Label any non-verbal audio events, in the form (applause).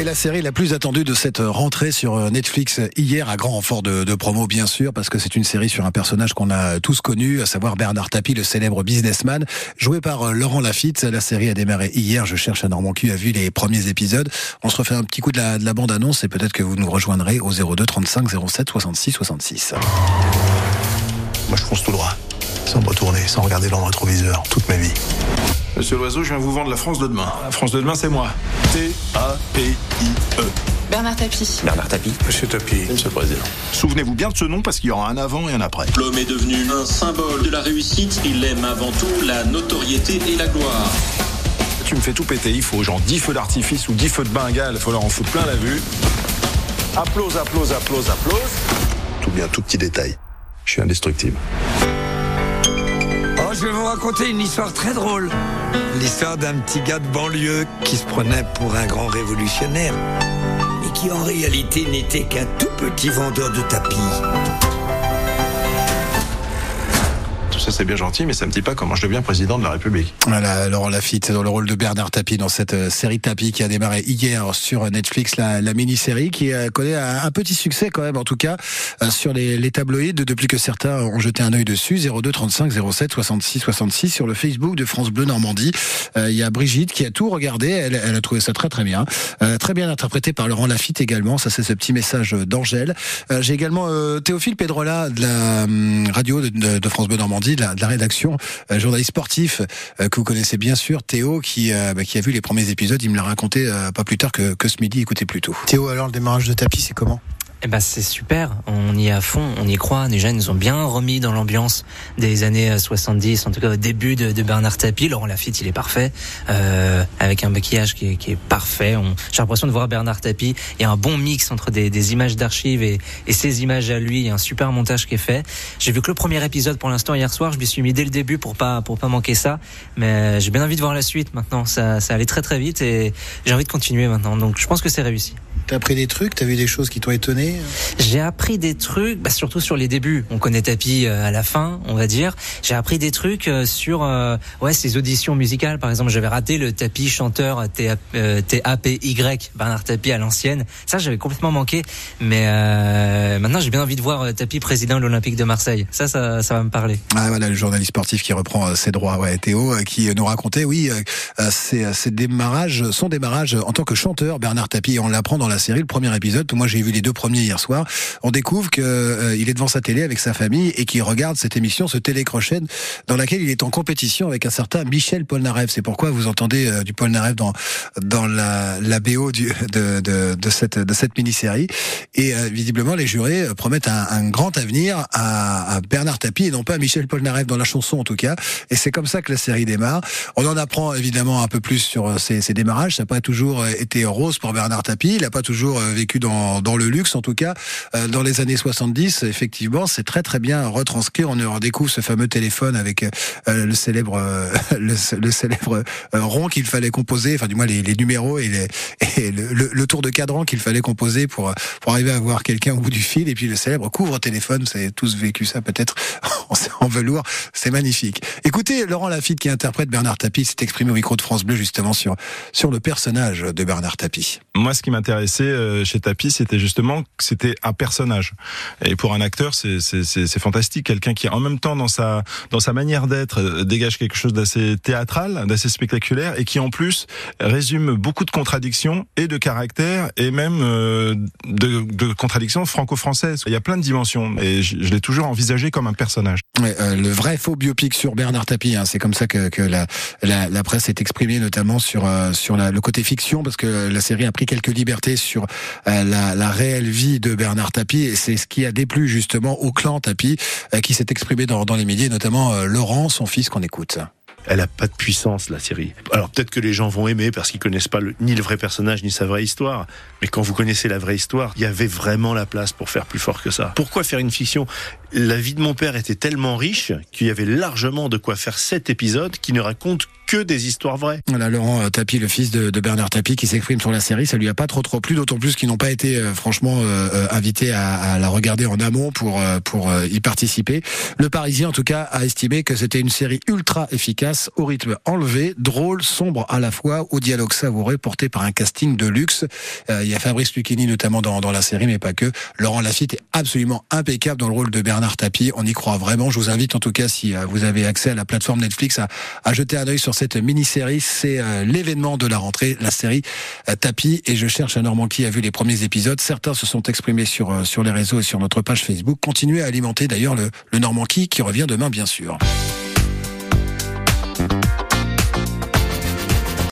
Et la série la plus attendue de cette rentrée sur Netflix hier, à grand renfort de, promo bien sûr, parce que c'est une série sur un personnage qu'on a tous connu, à savoir Bernard Tapie, le célèbre businessman, joué par Laurent Lafitte. La série a démarré hier, je cherche à Normand Q a vu les premiers épisodes. On se refait un petit coup de la, de la bande-annonce et peut-être que vous nous rejoindrez au 02 35 07 66 66. Moi je fonce tout droit, sans me retourner, sans regarder dans le rétroviseur, toute ma vie. Monsieur Loiseau, je viens vous vendre la France de demain. La France de demain, c'est moi. T-A-P-I-E. Bernard Tapie. Bernard Tapie. Monsieur Tapie. Monsieur le Président. Souvenez-vous bien de ce nom parce qu'il y aura un avant et un après. L'homme est devenu un symbole de la réussite. Il aime avant tout la notoriété et la gloire. Tu me fais tout péter. Il faut genre 10 feux d'artifice ou 10 feux de bengale. Il faut leur en foutre plein la vue. Applause, applause, applause, applause. Tout bien, tout petit détail. Je suis indestructible. Oh, je vais vous raconter une histoire très drôle. L'histoire d'un petit gars de banlieue qui se prenait pour un grand révolutionnaire et qui en réalité n'était qu'un tout petit vendeur de tapis. Ça, c'est bien gentil, mais ça me dit pas comment je deviens président de la République. Voilà, Laurent Lafitte dans le rôle de Bernard Tapie dans cette euh, série Tapie qui a démarré hier sur Netflix, la, mini-série qui euh, connaît un, petit succès quand même, en tout cas, euh, sur les, les depuis que certains ont jeté un œil dessus. 02 35 07 66 66 sur le Facebook de France Bleu Normandie. Il y a Brigitte qui a tout regardé, elle, a trouvé ça très très bien. Très bien interprété par Laurent Lafitte également, ça c'est ce petit message d'Angèle. J'ai également Théophile Pedrola de la hum, radio de, de France Bleu Normandie, de la, de la rédaction, euh, journaliste sportif euh, que vous connaissez bien sûr, Théo qui, euh, bah, qui a vu les premiers épisodes, il me l'a raconté euh, pas plus tard que, que ce midi, écoutez plutôt. Théo, alors le démarrage de tapis, c'est comment? Eh ben c'est super, on y est à fond, on y croit. Déjà, ils nous ont bien remis dans l'ambiance des années euh, 70, en tout cas au début de, Bernard Tapie. Laurent Lafitte, il est parfait, euh, avec un maquillage qui est, parfait. J'ai l'impression de voir Bernard Tapie. Il y a un bon mix entre des, images d'archives et, et ses images à lui. Il y a un super montage qui est fait. J'ai vu que le premier épisode pour l'instant hier soir. Je m'y suis mis dès le début pour pas pour pas manquer ça. Mais j'ai bien envie de voir la suite maintenant. Ça, ça allait très très vite et j'ai envie de continuer maintenant. Donc je pense que c'est réussi. T'as appris des trucs, t'as vu des choses qui t'ont étonné? J'ai appris des trucs, bah, surtout sur les débuts. On connaît Tapi euh, à la fin, on va dire. J'ai appris des trucs euh, sur euh, ouais ses auditions musicales. Par exemple, j'avais raté le Tapi chanteur T-A-P-Y, Bernard Tapi à l'ancienne. Ça, j'avais complètement manqué. Mais euh, maintenant, j'ai bien envie de voir euh, Tapi président de l'Olympique de Marseille. Ça, ça, ça va me parler. Ah voilà, le journaliste sportif qui reprend euh, ses droits, ouais, Théo, euh, qui euh, nous racontait, oui, euh, euh, ses, euh, ses démarrages, son démarrage en tant que chanteur, Bernard Tapie, on l'apprend dans la série, le premier épisode, moi j'ai vu les deux premiers hier soir, on découvre que euh, est devant sa télé avec sa famille et qu'il regarde cette émission, ce télécrochet, dans laquelle il est en compétition avec un certain Michel Polnareff. C'est pourquoi vous entendez euh, du Polnareff dans dans la, la BO du, de, de, de cette de cette mini-série. Et euh, visiblement, les jurés euh, promettent un, un grand avenir à, à Bernard Tapie et non pas à Michel Polnareff dans la chanson en tout cas. Et c'est comme ça que la série démarre. On en apprend évidemment un peu plus sur euh, ses, ses démarrages. Ça n'a pas toujours été rose pour Bernard Tapie. Il n'a pas toujours vécu dans, dans le luxe en tout cas. Euh, Dans les années 70, effectivement, c'est très très bien retranscrit. On redécouvre ce fameux téléphone avec euh, le célèbre euh, (laughs) le, célèbre euh, rond qu'il fallait composer, enfin du moins les, numéros et, le tour de cadran qu'il fallait composer pour pour arriver à voir quelqu'un au bout du fil et puis le célèbre couvre-téléphone, vous avez tous vécu ça peut-être (laughs) en, velours, c'est magnifique. Écoutez Laurent Lafitte qui interprète Bernard Tapie s'est exprimé au micro de France Bleu justement sur sur le personnage de Bernard Tapie. Moi, ce qui m'intéressait euh, chez Tapi, c'était justement que c'était un personnage. Et pour un acteur, c'est fantastique. Quelqu'un qui, en même temps, dans sa dans sa manière d'être, euh, dégage quelque chose d'assez théâtral, d'assez spectaculaire, et qui en plus résume beaucoup de contradictions et de caractère, et même euh, de, contradictions franco-françaises. Il y a plein de dimensions, et je l'ai toujours envisagé comme un personnage. Euh, le vrai faux biopic sur Bernard Tapie, hein, c'est comme ça que, la, presse est exprimée, notamment sur euh, le côté fiction, parce que la série a pris quelques libertés sur euh, la, réelle vie de Bernard Tapie, et c'est ce qui a déplu justement au clan Tapie, qui s'est exprimé dans, dans les médias, notamment Laurent, son fils, qu'on écoute. Elle a pas de puissance, la série. Alors peut-être que les gens vont aimer parce qu'ils connaissent pas ni le vrai personnage ni sa vraie histoire. Mais quand vous connaissez la vraie histoire, il y avait vraiment la place pour faire plus fort que ça. Pourquoi faire une fiction? La vie de mon père était tellement riche qu'il y avait largement de quoi faire sept épisodes qui ne racontent que des histoires vraies. Voilà, Laurent euh, Tapie, le fils de, de Bernard Tapie, qui s'exprime sur la série, ça lui a pas trop trop plu, d'autant plus qu'ils n'ont pas été euh, franchement euh, euh, invités à, à la regarder en amont pour euh, pour euh, y participer. Le Parisien, en tout cas, a estimé que c'était une série ultra efficace, au rythme enlevé, drôle, sombre à la fois, au dialogue savoureux, porté par un casting de luxe. Il y a Fabrice Lucchini notamment dans, dans la série, mais pas que. Laurent Lafitte est absolument impeccable dans le rôle de Bernard Tapie. On y croit vraiment. Je vous invite en tout cas, si vous avez accès à la plateforme Netflix, à, à jeter un œil sur cette mini-série. C'est euh, l'événement de la rentrée, la série euh, Tapie. Et je cherche un Normand qui a vu les premiers épisodes. Certains se sont exprimés sur, euh, sur les réseaux et sur notre page Facebook. Continuez à alimenter d'ailleurs le, le Normand qui revient demain, bien sûr.